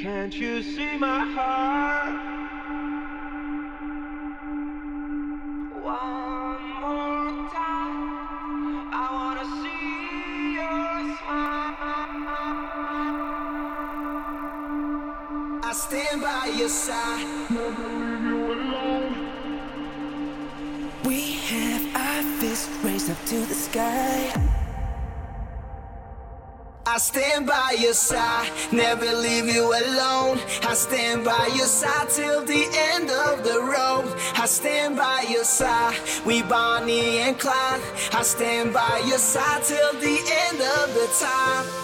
Can't you see my heart? One more time, I wanna see your smile. I stand by your side. Up to the sky. I stand by your side, never leave you alone. I stand by your side till the end of the road. I stand by your side, we Bonnie and Clyde. I stand by your side till the end of the time.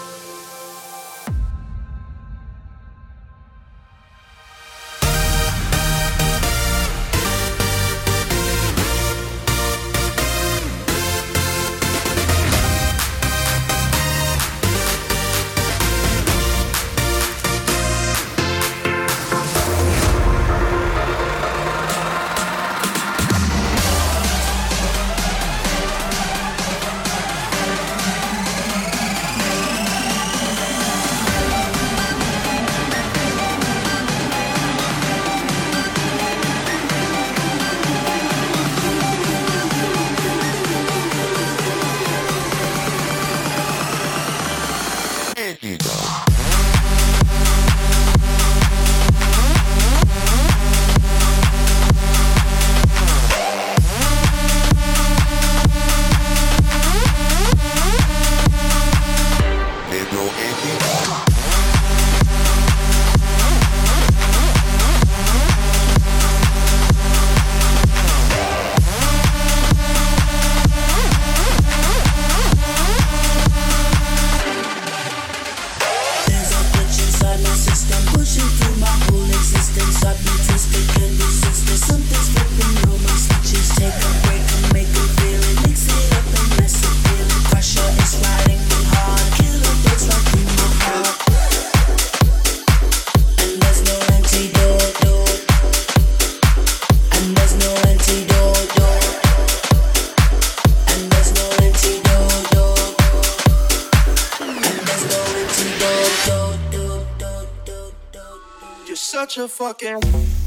Such a fucking.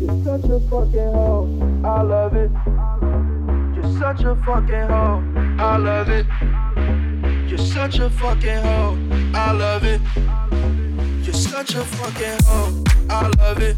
You're such a fucking hoe. I love it. You're such a fucking hoe. I love it. You're such a fucking hoe. I love it. You're such a fucking hoe. I love it.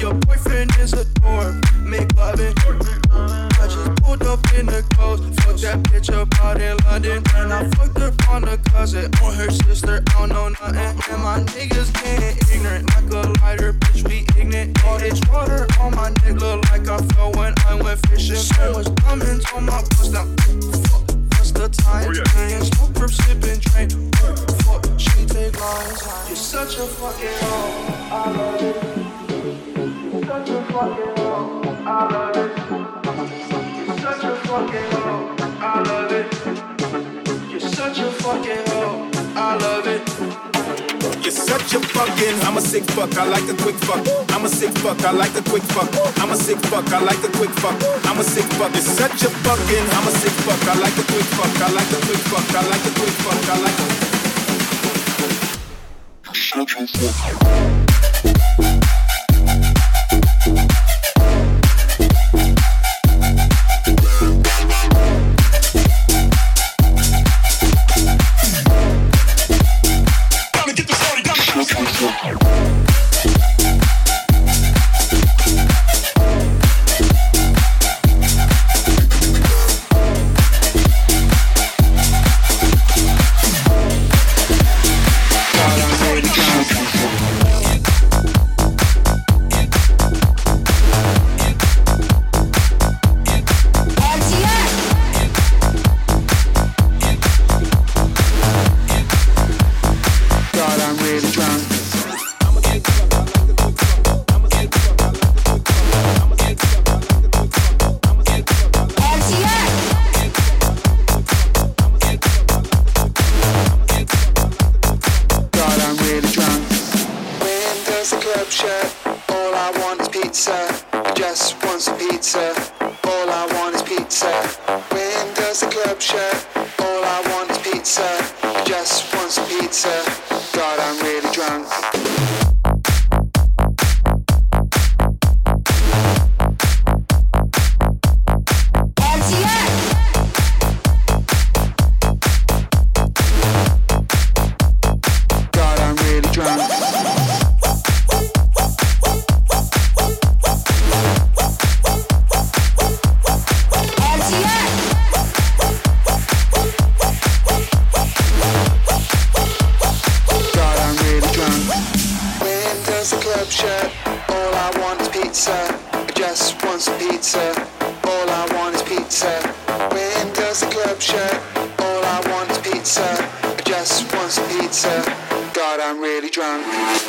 Your boyfriend is a dork. Make love it. I just pulled up in the coast. Fuck that bitch up out in London. And I fucked up on a cousin. On her sister, I don't know nothing. And my niggas getting ignorant. Like a lighter, bitch, we ignorant. All this water on my neck look like I fell when I went fishing. So much diamonds on my bust now. Fuck, what's the time? Oh, train, smoke from sipping train. Fuck, she take lines. You're such a fucking hoe. I love it. You're such a fucking hoe. I love it. Such a fucking hoe. I love it. You're such a fucking. I'm a sick fuck. I like a quick fuck. I'm a sick fuck. I like a quick fuck. I'm a sick fuck. I like a quick fuck. I'm a sick fuck. You're such a fucking. I'm a sick fuck. I like a quick fuck. I like a quick fuck. I like a quick fuck. I like a. God, curb shirt. All I want is pizza. I just want some pizza. All I want is pizza. When does the club shut? All I want is pizza. I just want some pizza. God, I'm really drunk.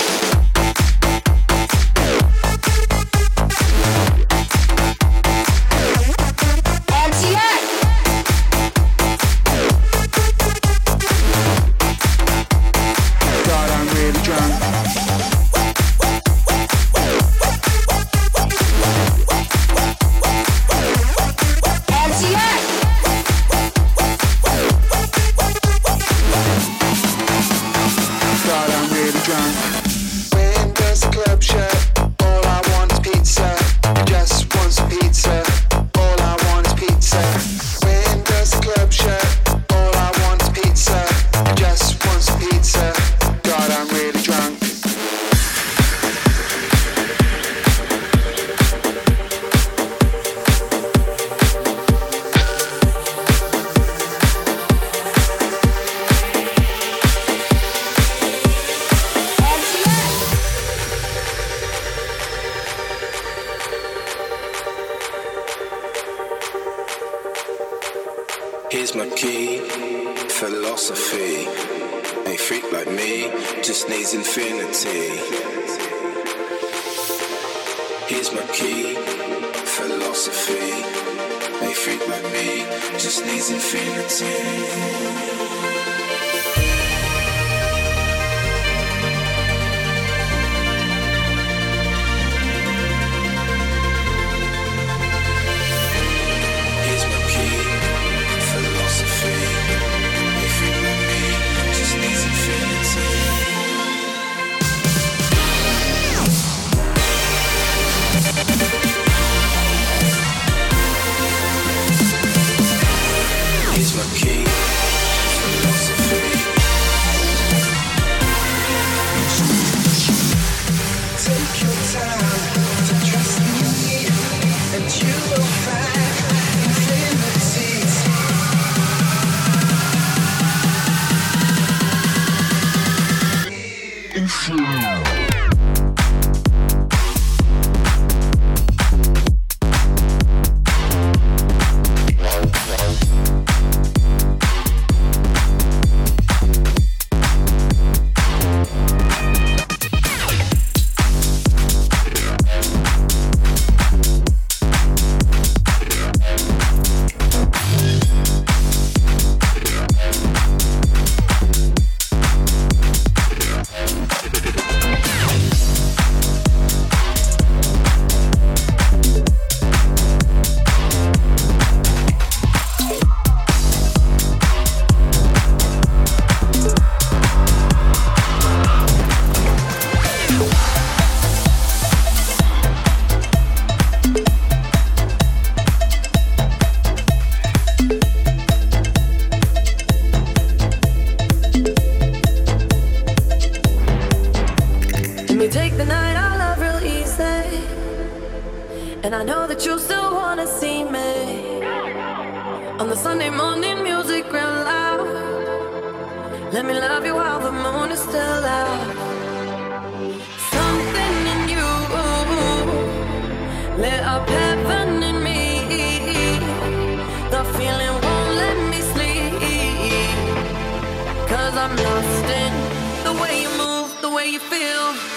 happy while the moon is still out. Something in you lit up heaven in me. The feeling won't let me sleep. Cause I'm lost in the way you move, the way you feel.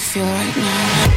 feel right now.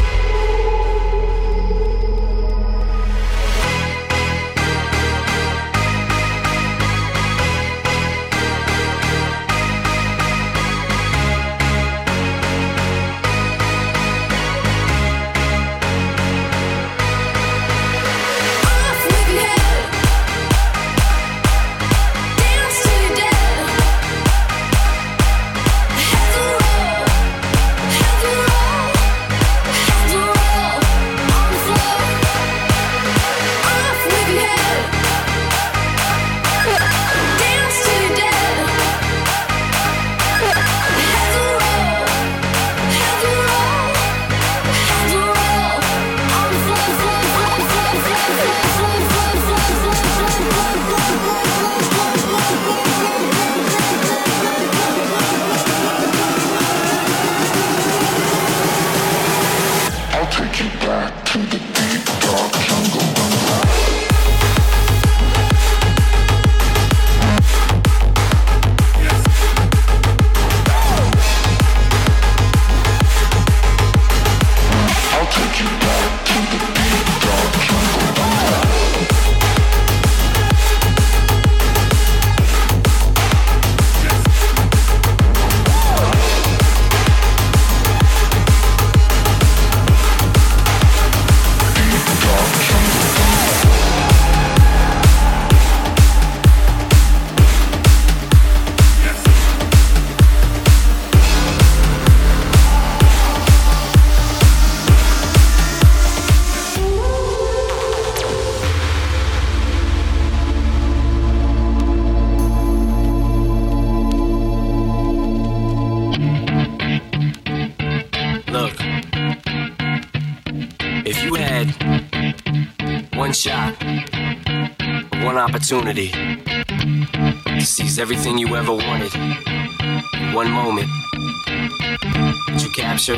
Opportunity to seize everything you ever wanted. One moment. You capture?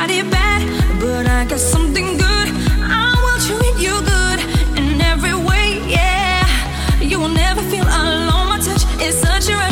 got it bad, but I got something good. I will treat you good in every way, yeah. You will never feel alone. My touch is such a